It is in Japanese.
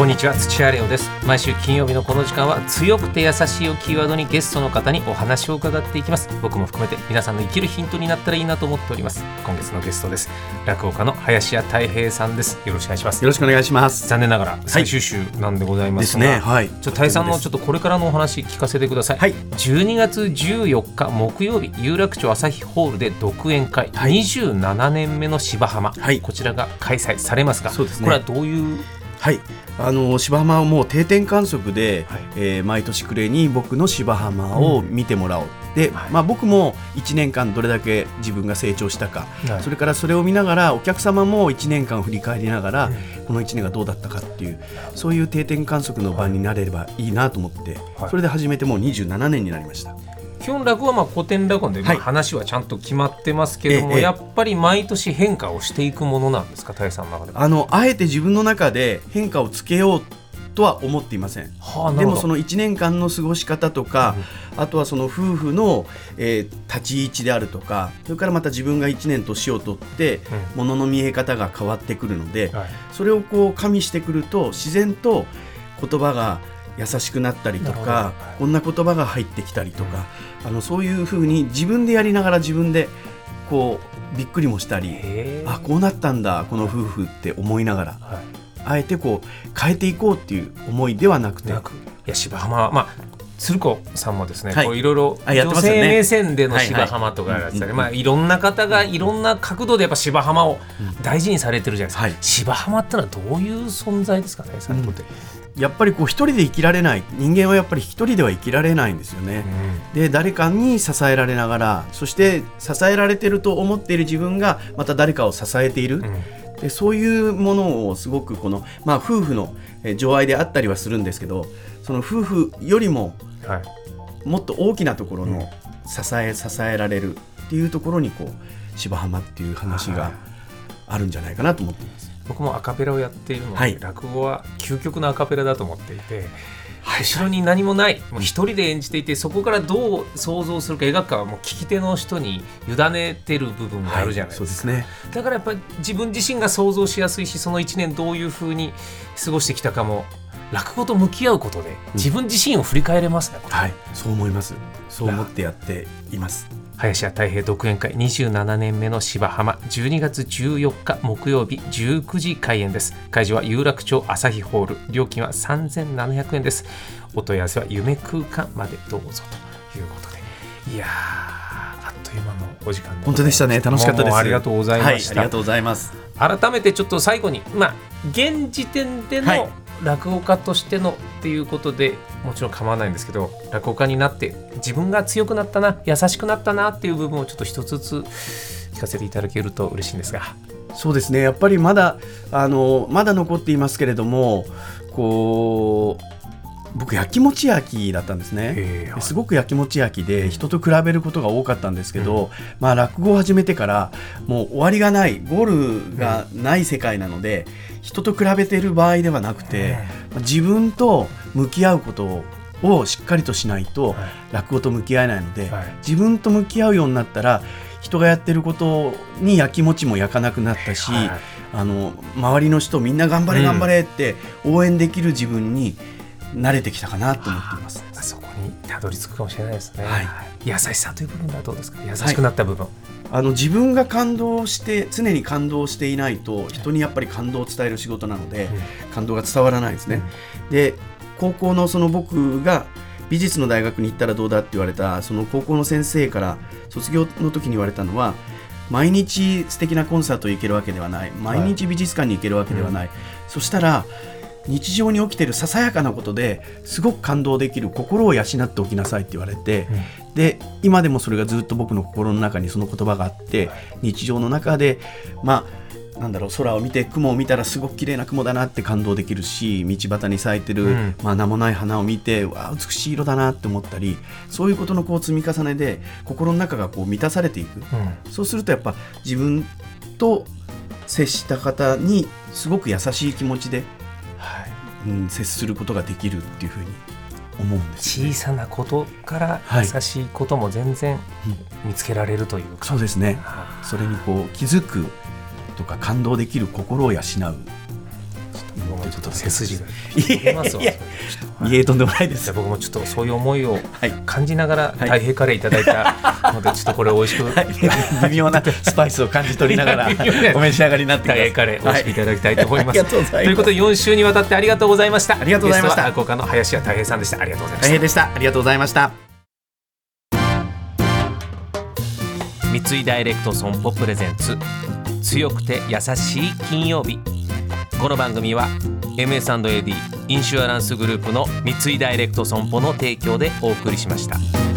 こんにちは土屋レオです。毎週金曜日のこの時間は強くて優しいをキーワードにゲストの方にお話を伺っていきます。僕も含めて皆さんの生きるヒントになったらいいなと思っております。今月のゲストです。落語家の林家太平さんです。よろしくお願いします。よろしくお願いします。残念ながら最終週なんでございますが、ですね。はい。ちょっと太さんのちょっとこれからのお話聞かせてください。はい。12月14日木曜日有楽町朝日ホールで独演会、27年目の芝浜、はい。こちらが開催されますが、そうですね。これはどういうはい。あの芝浜はもう定点観測で、はいえー毎年暮れに僕の芝浜を見てもらおう。で、はいまあ僕も1年間どれだけ自分が成長したか、はいそれからそれを見ながらお客様も1年間振り返りながら、うんこの1年がどうだったかっていうそういう定点観測の場になれればいいなと思って、はいそれで始めてもう27年になりました。基本落語はまあ古典落語で、話はちゃんと決まってますけども、ええ。やっぱり毎年変化をしていくものなんですか太さんの中では？あのあえて自分の中で変化をつけようとは思っていません。はあ、でもその1年間の過ごし方とか、あとはその夫婦の、えー立ち位置であるとかそれからまた自分が1年年を取って、ものの見え方が変わってくるので、はい。それをこう加味してくると自然と言葉が優しくなったりとかはいこんな言葉が入ってきたりとか、あのそういうふうに自分でやりながら自分でこうびっくりもしたりあこうなったんだこの夫婦って思いながらはい。あえてこう変えていこうっていう思いではなくて。なく。いや芝浜はまあ鶴子さんもですね、はい。こういろいろ女性目線での芝浜とかやられてたまあいろんな方がいろんな角度でやっぱ芝浜を大事にされてるじゃないですか。はい。芝浜ってのはどういう存在ですかね、さん。にとって。やっぱりこう一人で生きられない人間はやっぱり一人では生きられないんですよね。で誰かに支えられながらそして支えられてると思っている自分がまた誰かを支えている、うんうん。でそういうものをすごくこの、まあ、夫婦のえー情愛であったりはするんですけどその夫婦よりもはい。もっと大きなところの支え支えられるっていうところにこう芝浜っていう話はい。があるんじゃないかなと思っています。僕もアカペラをやっているので、はい。落語は究極のアカペラだと思っていて、後ろに何もないもう一人で演じていてそこからどう想像するか描くかはもう聞き手の人に委ねてる部分があるじゃないでか、そうですすね。だからやっぱり自分自身が想像しやすいしその1年どういうふうに過ごしてきたかも落語と向き合うことで自分自身を振り返れますね、これはい、そう思います。そう思ってやっています。林家たい平独演会27年目の芝浜12月14日木曜日19時開演です会場は有楽町朝日ホール料金は3700円ですお問い合わせは夢空間までどうぞということでいやーあっという間のお時間で本当でしたね。楽しかったです。ありがとうございましはい、ありた、がとうございます。改めてちょっと最後にまあ現時点ではいの落語家としてのっていうことでもちろん構わないんですけど落語家になって自分が強くなったな優しくなったなっていう部分をちょっと一つずつ聞かせていただけると嬉しいんですがそうですね。やっぱりまだあのまだ残っていますけれども、こう僕やきもち焼きだったんですね。えすごくやきもち焼きで人と比べることが多かったんですけど、まあ落語を始めてからもう終わりがないゴールがない世界なので、人と比べている場合ではなくて、自分と向き合うことをしっかりとしないと、落語と向き合えないので、はい。自分と向き合うようになったら人がやってることにやきもちも焼かなくなったし、はい。あの周りの人みんな頑張れうん頑張れって応援できる自分に慣れてきたかなと思っています。そこにたどり着くかもしれないですね、はい。優しさという部分はどうですか？優しくなった部分、あの自分が感動して常に感動していないと人にやっぱり感動を伝える仕事なので、感動が伝わらないですね。で高校のその僕が美術の大学に行ったらどうだって言われたその高校の先生から卒業の時に言われたのは毎日素敵なコンサート行けるわけではない。毎日美術館に行けるわけではない、そしたら日常に起きているささやかなことですごく感動できる心を養っておきなさいって言われて、で今でもそれがずっと僕の心の中にその言葉があって日常の中でまあなんだろう空を見て雲を見たらすごく綺麗な雲だなって感動できるし道端に咲いてる、うん。まあ、名もない花を見てわあ美しい色だなって思ったりそういうことのこう積み重ねで心の中がこう満たされていく。うん。そうするとやっぱ自分と接した方にすごく優しい気持ちではい。うん、接することができるっていうふうに思うんですよね、小さなことからはい。優しいことも全然見つけられるというか、そうですね。はそれにこう気づくとか感動できる心を養う。あもうちょっと背筋がい出ますわいえとんでもないです僕もちょっとそういう思いをはい感じながらはい太平カレーいただいた ので、ちょっとこれ美味しく、はい微妙なスパイスを感じ取りながらお召し上がりになって太平カレー美味しくいただきたいと思います。ということで4週にわたってありがとうございました。ありがとうございましたゲストは愛好家の林家太平さんでした。ありがとうございました。大変でしたありがとうございました三井ダイレクト損保プレゼンツ強くて優しい金曜日この番組は MS&AD インシュアランスグループの三井ダイレクト損保の提供でお送りしました。